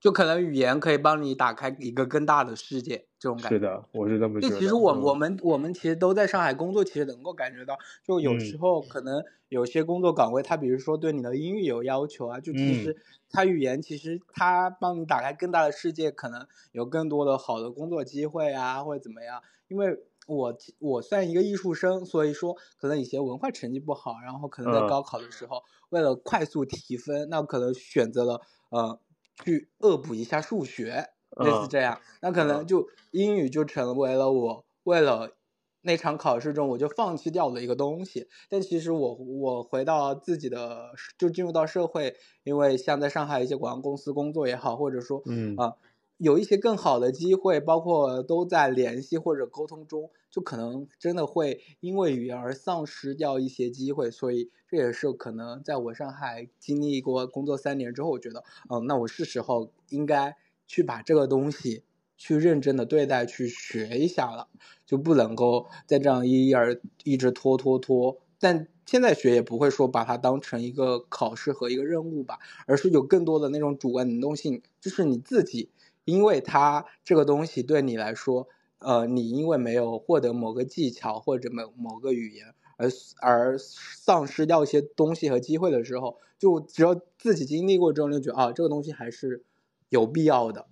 就可能语言可以帮你打开一个更大的世界，这种感觉。是的，我是这么觉得。就其实我我们我们其实都在上海工作，其实能够感觉到，就有时候可能有些工作岗位，他比如说对你的英语有要求啊，就其实他语言其实他帮你打开更大的世界，可能有更多的好的工作机会啊，或者怎么样。因为我我算一个艺术生，所以说可能以前文化成绩不好，然后可能在高考的时候为了快速提分，那可能选择了呃。去恶补一下数学，类似这样，那可能就英语就成为了我为了那场考试中我就放弃掉的一个东西。但其实我我回到自己的就进入到社会，因为像在上海一些广告公司工作也好，或者说嗯啊。有一些更好的机会，包括都在联系或者沟通中，就可能真的会因为语言而丧失掉一些机会，所以这也是可能在我上海经历过工作三年之后，我觉得，嗯，那我是时候应该去把这个东西去认真的对待，去学一下了，就不能够再这样一而一直拖拖拖。但现在学也不会说把它当成一个考试和一个任务吧，而是有更多的那种主观能动性，就是你自己。因为它这个东西对你来说，呃，你因为没有获得某个技巧或者某某个语言，而而丧失掉一些东西和机会的时候，就只要自己经历过之后，就觉得啊，这个东西还是有必要的。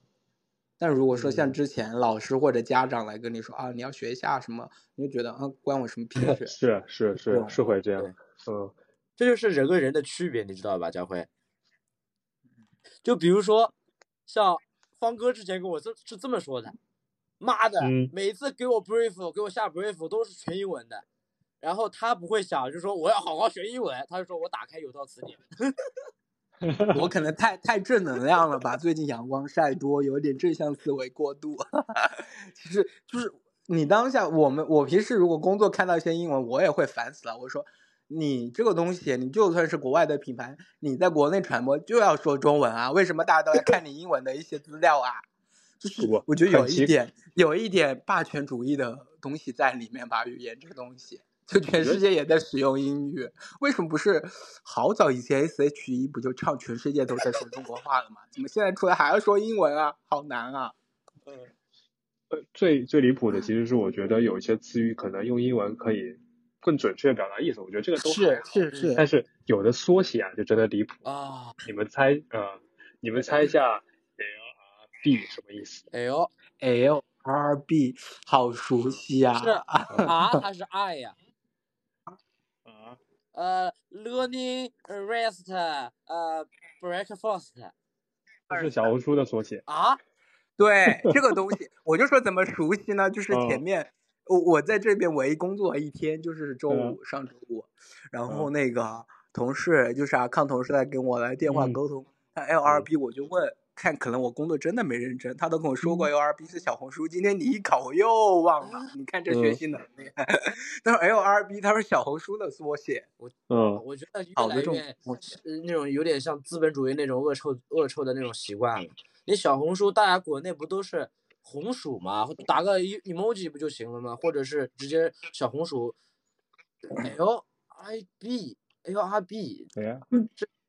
但如果说像之前老师或者家长来跟你说啊，你要学一下什么，你就觉得啊，关我什么屁 事？是是是是会这样，嗯，这就是人跟人的区别，你知道吧，佳辉？就比如说像。方哥之前跟我这是这么说的，妈的，每次给我 brief 给我下 brief 都是全英文的，然后他不会想，就说我要好好学英文，他就说我打开有道词典。我可能太太正能量了吧，最近阳光晒多，有点正向思维过度。其实就是你当下，我们我平时如果工作看到一些英文，我也会烦死了。我说你这个东西，你就算是国外的品牌，你在国内传播就要说中文啊？为什么大家都在看你英文的一些资料啊？就是我觉得有一点，有一点霸权主义的东西在里面吧。语言这个东西，就全世界也在使用英语，为什么不是好早以前 S H E 不就唱全世界都在说中国话了吗？怎么现在出来还要说英文啊？好难啊！嗯，呃，最最离谱的其实是我觉得有一些词语可能用英文可以更准确表达意思，我觉得这个都是是是，但是有的缩写啊就真的离谱啊！你们猜呃，你们猜一下。LRB 什么意思？L L R B 好熟悉啊！是 R 还是 I 呀？啊？呃，Learning Rest 呃 Breakfast 这是小红书的缩写啊？对，这个东西我就说怎么熟悉呢？就是前面我我在这边唯一工作一天就是周五上周五，然后那个同事就是啊，康同事在跟我来电话沟通，他 L R B 我就问。看，可能我工作真的没认真，他都跟我说过 L R B 是小红书。今天你一考，我又忘了。你看这学习能力。但是 L R B 它是小红书的缩写。我嗯，我觉得越来越那种有点像资本主义那种恶臭恶臭的那种习惯了。你小红书，大家国内不都是红薯嘛？打个 emoji 不就行了吗？或者是直接小红薯，L I B L I B。对呀。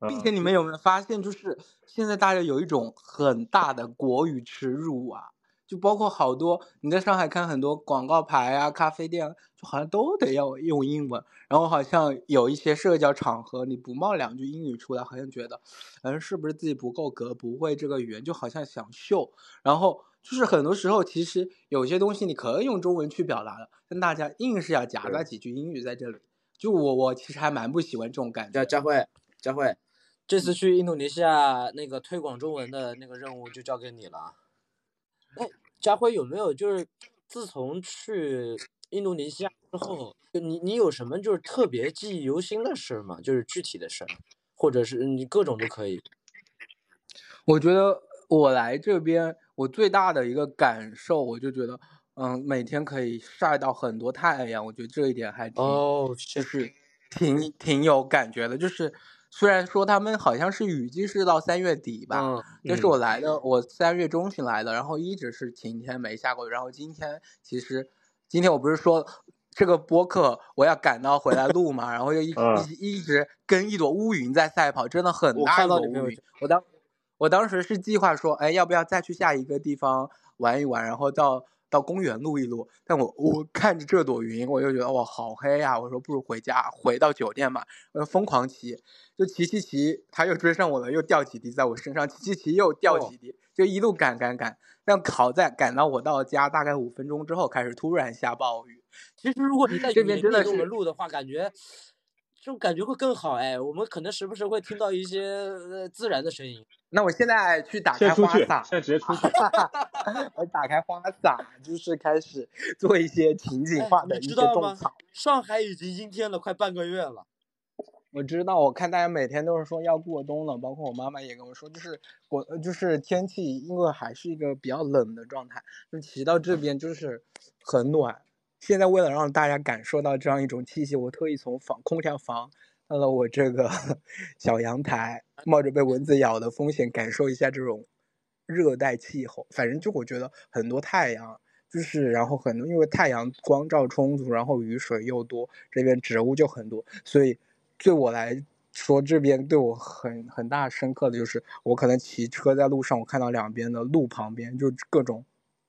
并且你们有没有发现，就是现在大家有一种很大的国语耻辱啊，就包括好多你在上海看很多广告牌啊、咖啡店，就好像都得要用英文，然后好像有一些社交场合你不冒两句英语出来，好像觉得，嗯，是不是自己不够格，不会这个语言，就好像想秀。然后就是很多时候，其实有些东西你可以用中文去表达的，但大家硬是要夹杂几句英语在这里，就我我其实还蛮不喜欢这种感觉。佳慧，佳慧。这次去印度尼西亚那个推广中文的那个任务就交给你了。哎，佳辉有没有就是自从去印度尼西亚之后，你你有什么就是特别记忆犹新的事吗？就是具体的事，或者是你各种都可以。我觉得我来这边，我最大的一个感受，我就觉得，嗯，每天可以晒到很多太阳，我觉得这一点还挺，就是挺挺有感觉的，就是。虽然说他们好像是雨季是到三月底吧，但是我来的我三月中旬来的，然后一直是晴天没下过雨，然后今天其实今天我不是说这个播客我要赶到回来录嘛，然后又一一一直跟一朵乌云在赛跑，真的很大一朵乌云。我当我当时是计划说，哎，要不要再去下一个地方玩一玩，然后到。到公园录一录，但我我看着这朵云，我就觉得哇好黑呀！我说不如回家，回到酒店嘛。我疯狂骑，就骑骑骑，他又追上我了，又掉几滴在我身上，骑骑骑又掉几滴，就一路赶赶赶。但好在赶到我到家大概五分钟之后，开始突然下暴雨。其实如果你在这边真的给我们录的话，感觉这种感觉会更好哎。我们可能时不时会听到一些呃自然的声音。那我现在去打开花洒，现在直接出去。我打开花洒，就是开始做一些情景化的一些种草。上海已经阴天了，快半个月了。我知道，我看大家每天都是说要过冬了，包括我妈妈也跟我说，就是过就是天气，因为还是一个比较冷的状态，就骑到这边就是很暖。现在为了让大家感受到这样一种气息，我特意从房空调房。到了我这个 小阳台，冒着被蚊子咬的风险，感受一下这种热带气候。反正就我觉得很多太阳，就是然后很多因为太阳光照充足，然后雨水又多，这边植物就很多。所以对我来说，这边对我很很大深刻的就是，我可能骑车在路上，我看到两边的路旁边就各种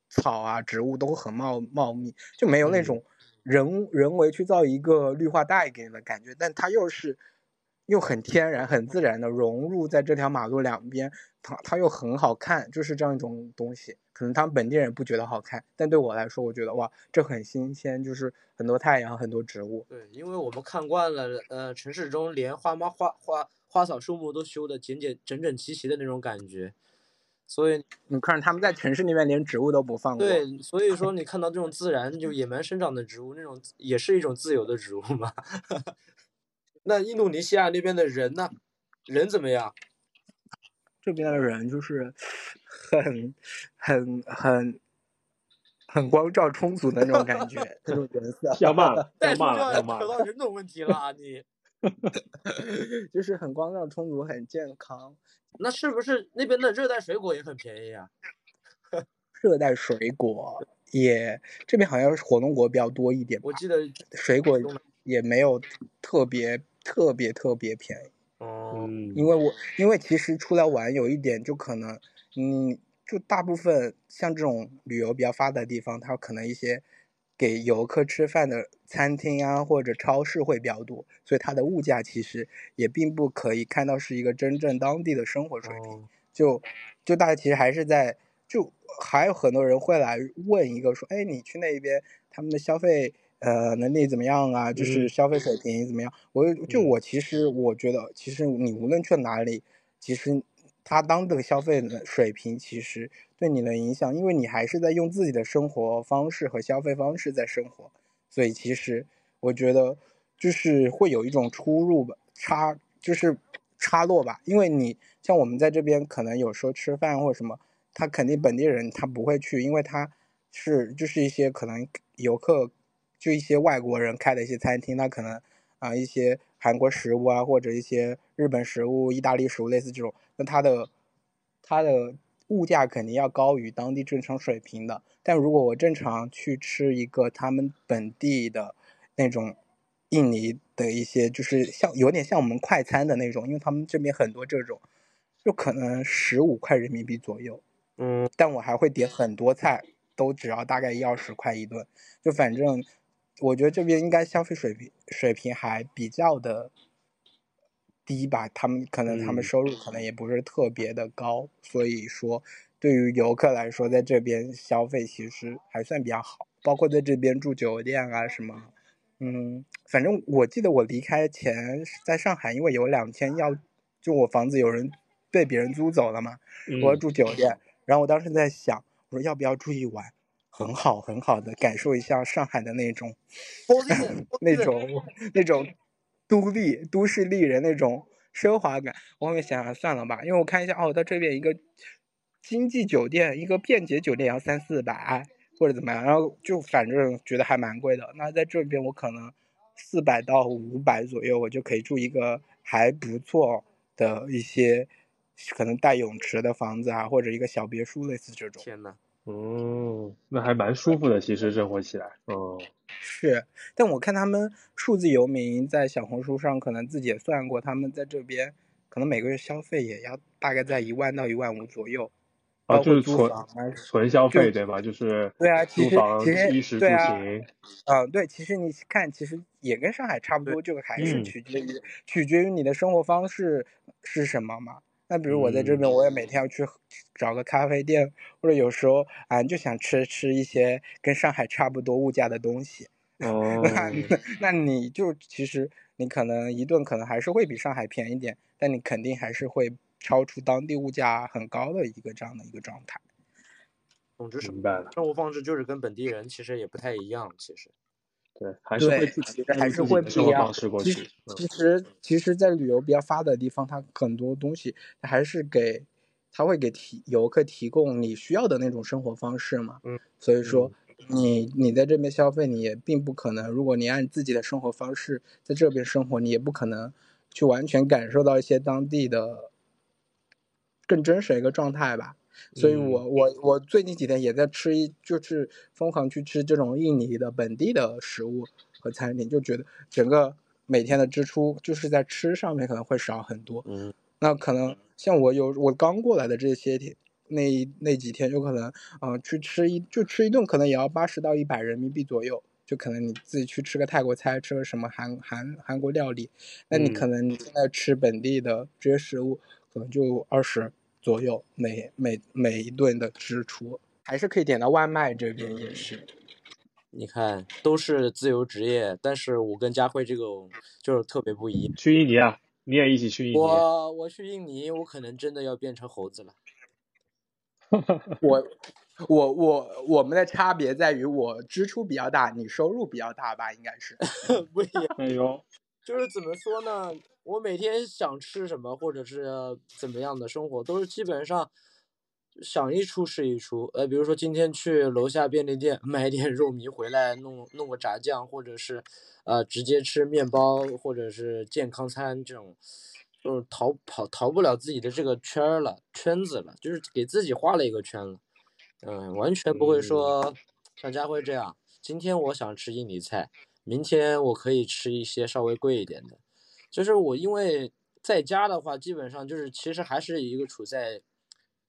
草啊植物都很茂茂密，就没有那种。人人为去造一个绿化带给你的感觉，但它又是又很天然、很自然的融入在这条马路两边，它它又很好看，就是这样一种东西。可能他们本地人不觉得好看，但对我来说，我觉得哇，这很新鲜，就是很多太阳、很多植物。对，因为我们看惯了，呃，城市中连花猫、花花花草树木都修的简简整整齐齐的那种感觉。所以你看，他们在城市里面连植物都不放过。对，所以说你看到这种自然就野蛮生长的植物，那种也是一种自由的植物嘛。那印度尼西亚那边的人呢？人怎么样？这边的人就是很、很、很、很光照充足的那种感觉，那种颜色。要骂了，要骂了，要扯到人种问题了，你。就是很光照充足，很健康。那是不是那边的热带水果也很便宜啊？热带水果也这边好像是火龙果比较多一点，我记得水果也没有特别特别特别便宜。哦，嗯，因为我因为其实出来玩有一点就可能，嗯，就大部分像这种旅游比较发达的地方，它可能一些给游客吃饭的餐厅啊或者超市会比较多，所以它的物价其实也并不可以看到是一个真正当地的生活水平。哦就就大家其实还是在就还有很多人会来问一个说，哎，你去那边他们的消费呃能力怎么样啊？就是嗯消费水平怎么样？我就嗯我其实我觉得，其实你无论去哪里，其实他当地的消费水平其实对你的影响，因为你还是在用自己的生活方式和消费方式在生活，所以其实我觉得就是会有一种出入吧，差就是差落吧，因为你像我们在这边可能有时候吃饭或者什么，他肯定本地人他不会去，因为他是就是一些可能游客就一些外国人开的一些餐厅，那可能啊、一些韩国食物啊或者一些日本食物、意大利食物类似这种，那它的它的物价肯定要高于当地正常水平的。但如果我正常去吃一个他们本地的那种印尼的一些，就是像有点像我们快餐的那种，因为他们这边很多这种，就可能十五块人民币左右。嗯，但我还会点很多菜，都只要大概一二十块一顿。就反正我觉得这边应该消费水平水平还比较的低吧，他们可能他们嗯收入可能也不是特别的高，所以说对于游客来说，在这边消费其实还算比较好，包括在这边住酒店啊什么。嗯，反正我记得我离开前在上海，因为有两天要，就我房子有人被别人租走了嘛，我要嗯住酒店，然后我当时在想，我说要不要住一晚，很好很好的感受一下上海的那种那 种那种都丽都市丽人那种奢华感。我后面想想算了吧，因为我看一下哦，到这边一个经济酒店，一个便捷酒店要三四百或者怎么样，然后就反正觉得还蛮贵的。那在这边我可能四百到五百左右，我就可以住一个还不错的一些可能带泳池的房子啊，或者一个小别墅类似这种。天呐，哦，那还蛮舒服的，其实生活起来，哦，是，但我看他们数字游民在小红书上可能自己也算过，他们在这边可能每个月消费也要大概在一万到一万五左右，啊，就是纯。纯消费对吧？就是对啊，其实其实衣食住行，嗯，对，其实你看，其实也跟上海差不多，这个还是嗯取决于取决于你的生活方式是什么嘛。那比如我在这边，嗯我也每天要去找个咖啡店，或者有时候啊就想吃吃一些跟上海差不多物价的东西。哦，那那你就其实你可能一顿可能还是会比上海便宜点，但你肯定还是会超出当地物价很高的一个这样的一个状态。总之是明白了，生活方式就是跟本地人其实也不太一样，其实。对，还是会，自己还是带入自己会不一样其实，嗯其实其实，在旅游比较发达的地方，它很多东西它还是给，它会给提游客提供你需要的那种生活方式嘛。嗯。所以说，你你在这边消费，你也并不可能，如果你按自己的生活方式在这边生活，你也不可能去完全感受到一些当地的更真实的一个状态吧。所以嗯我我我最近几天也在吃一，就是疯狂去吃这种印尼的本地的食物和餐厅，就觉得整个每天的支出就是在吃上面可能会少很多。嗯，那可能像我有我刚过来的这些天，那那几天有可能，呃，去吃一就吃一顿，可能也要八十到一百人民币左右。就可能你自己去吃个泰国菜，吃个什么韩韩韩国料理，那你嗯可能你现在吃本地的这些食物，可能就二十左右每每每一顿的支出，还是可以点到外卖，这边也是。你看都是自由职业，但是我跟佳慧这种就是特别不一样。去印尼啊，你也一起去印尼？我我去印尼，我可能真的要变成猴子了。我我我我们的差别在于我支出比较大，你收入比较大吧，应该是。不一样，哎呦，就是怎么说呢？我每天想吃什么，或者是怎么样的生活，都是基本上想一出是一出。呃，比如说今天去楼下便利店买点肉糜回来，弄弄个炸酱，或者是呃直接吃面包，或者是健康餐这种，就是逃跑逃不了自己的这个圈儿了圈子了，就是给自己画了一个圈了。嗯，完全不会说像家辉这样，今天我想吃印尼菜，明天我可以吃一些稍微贵一点的。就是我因为在家的话，基本上就是其实还是一个处在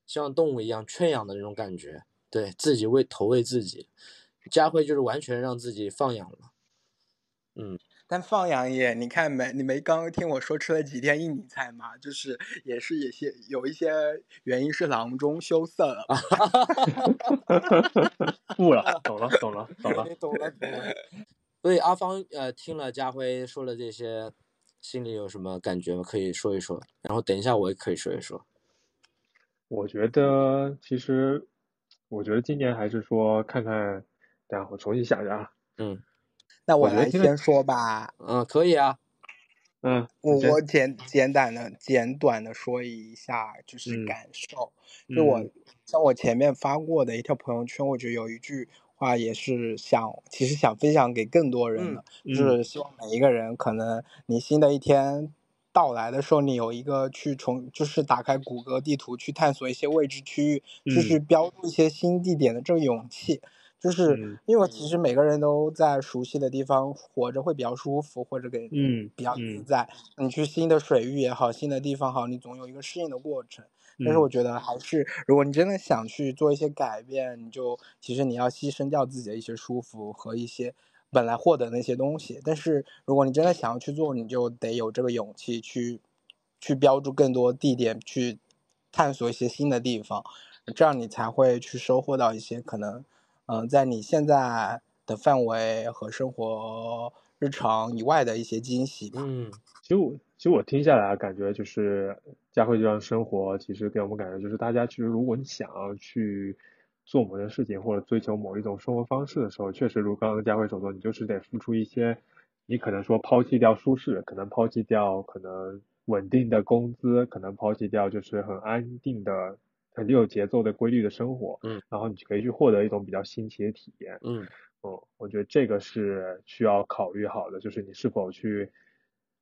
像动物一样圈养的那种感觉，对自己喂投喂自己。家辉就是完全让自己放养了，嗯。但放养也，你看没？你没刚刚听我说吃了几天印尼菜吗？就是也是有些有一些原因是囊中羞涩了。悟了，懂了，懂了，懂了，懂了，懂了。所以阿芳呃听了家辉说了这些，心里有什么感觉吗？可以说一说。然后等一下我也可以说一说。我觉得其实，我觉得今年还是说看看，等下我重新想想啊。嗯。那我来先说吧。嗯，可以啊。嗯，我我简简短的简短的说一下，就是感受。就我像我前面发过的一条朋友圈，我觉得有一句话也是想，其实想分享给更多人的，就是希望每一个人，可能你新的一天到来的时候，你有一个去重，就是打开谷歌地图去探索一些未知区域，就是标注一些新地点的这个勇气。就是因为其实每个人都在熟悉的地方活着会比较舒服，或者给嗯比较自在。你去新的水域也好，新的地方好，你总有一个适应的过程。但是我觉得还是，如果你真的想去做一些改变，你就其实你要牺牲掉自己的一些舒服和一些本来获得那些东西。但是如果你真的想要去做，你就得有这个勇气去去标注更多地点，去探索一些新的地方，这样你才会去收获到一些可能。嗯，在你现在的范围和生活日常以外的一些惊喜吧。嗯，其实我其实我听下来感觉就是佳慧这样生活，其实给我们感觉就是大家其实如果你想要去做某件事情或者追求某一种生活方式的时候，确实如刚刚佳慧所说，你就是得付出一些，你可能说抛弃掉舒适，可能抛弃掉可能稳定的工资，可能抛弃掉就是很安定的。很有节奏的规律的生活，嗯，然后你就可以去获得一种比较新奇的体验，嗯，嗯，我觉得这个是需要考虑好的，就是你是否去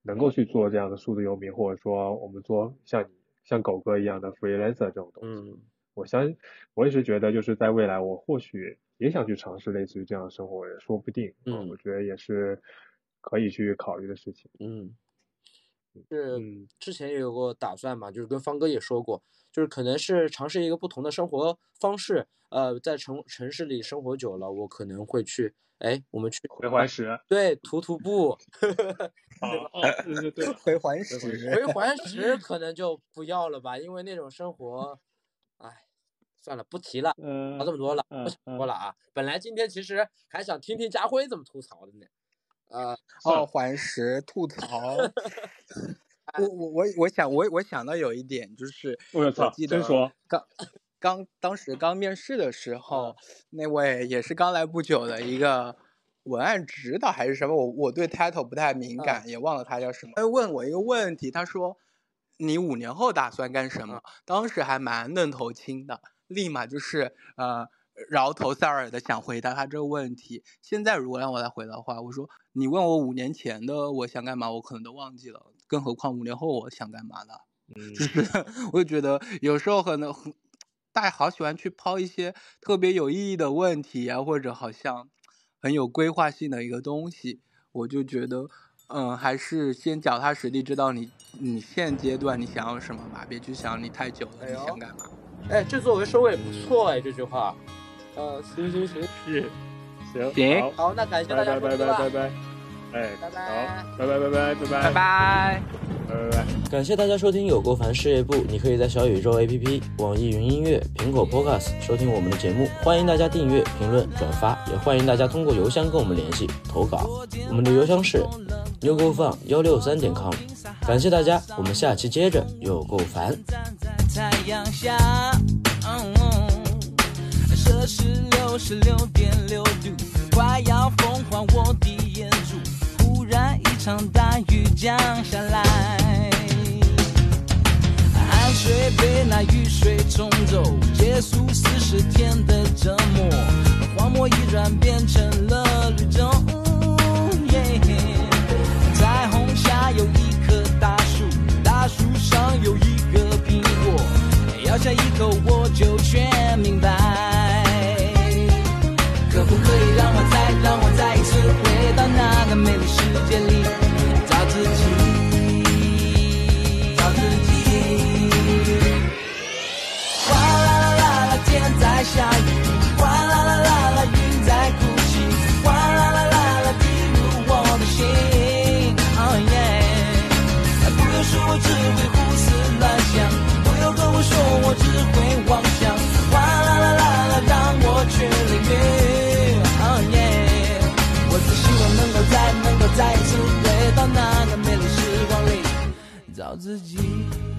能够去做这样的数字游民，或者说我们做像你像狗哥一样的 freelancer 这种东西，嗯，我相我也是觉得就是在未来我或许也想去尝试类似于这样的生活，也说不定，嗯，我觉得也是可以去考虑的事情，嗯，是之前也有过打算嘛，就是跟方哥也说过。就是可能是尝试一个不同的生活方式，呃，在城城市里生活久了，我可能会去，哎，我们去回环石，对，徒徒步，对吧？对对对，回环石，回环石可能就不要了吧，因为那种生活，哎，算了，不提了，嗯，聊这么多了，不想说了啊。本来今天其实还想听听家辉怎么吐槽的呢，呃，哦，环石吐槽。我我我我想我我想到有一点就是，我记得刚刚当时刚面试的时候，那位也是刚来不久的一个文案指导还是什么，我我对 title 不太敏感，也忘了他叫什么。他问我一个问题，他说你五年后打算干什么？当时还蛮愣头青的，立马就是呃。饶头丧耳的想回答他这个问题。现在如果让我来回答的话，我说你问我五年前的我想干嘛，我可能都忘记了，更何况五年后我想干嘛呢？嗯，就是我就觉得有时候可能大家好喜欢去抛一些特别有意义的问题啊，或者好像很有规划性的一个东西，我就觉得嗯，还是先脚踏实地，知道你你现阶段你想要什么吧，别去想你太久了你想干嘛。哎，这作为收尾不错哎，这句话。呃，行行行，是，行行，好，那感谢大家，拜拜拜拜拜拜，哎，拜拜，好，拜拜拜拜拜拜。拜拜。拜拜，感谢大家收听有够烦事业部，你可以在小宇宙 APP、网易云音乐、苹果 Podcast 收听我们的节目，欢迎大家订阅、评论、转发，也欢迎大家通过邮箱跟我们联系投稿，我们的邮箱是 u g o f u n 幺六三点 com，感谢大家，我们下期接着有够烦。摄氏六十六点六度，快要风化我的眼珠。忽然一场大雨降下来，汗水被那雨水冲走，结束四十天的折磨，荒漠已然变成了绿洲。彩虹下有一棵大树，大树上有一个，咬下一口我就全明白。可不可以让我再让我再一次回到那个美丽世界里，找自己，找自己。哗啦啦啦啦，天在下雨，自己。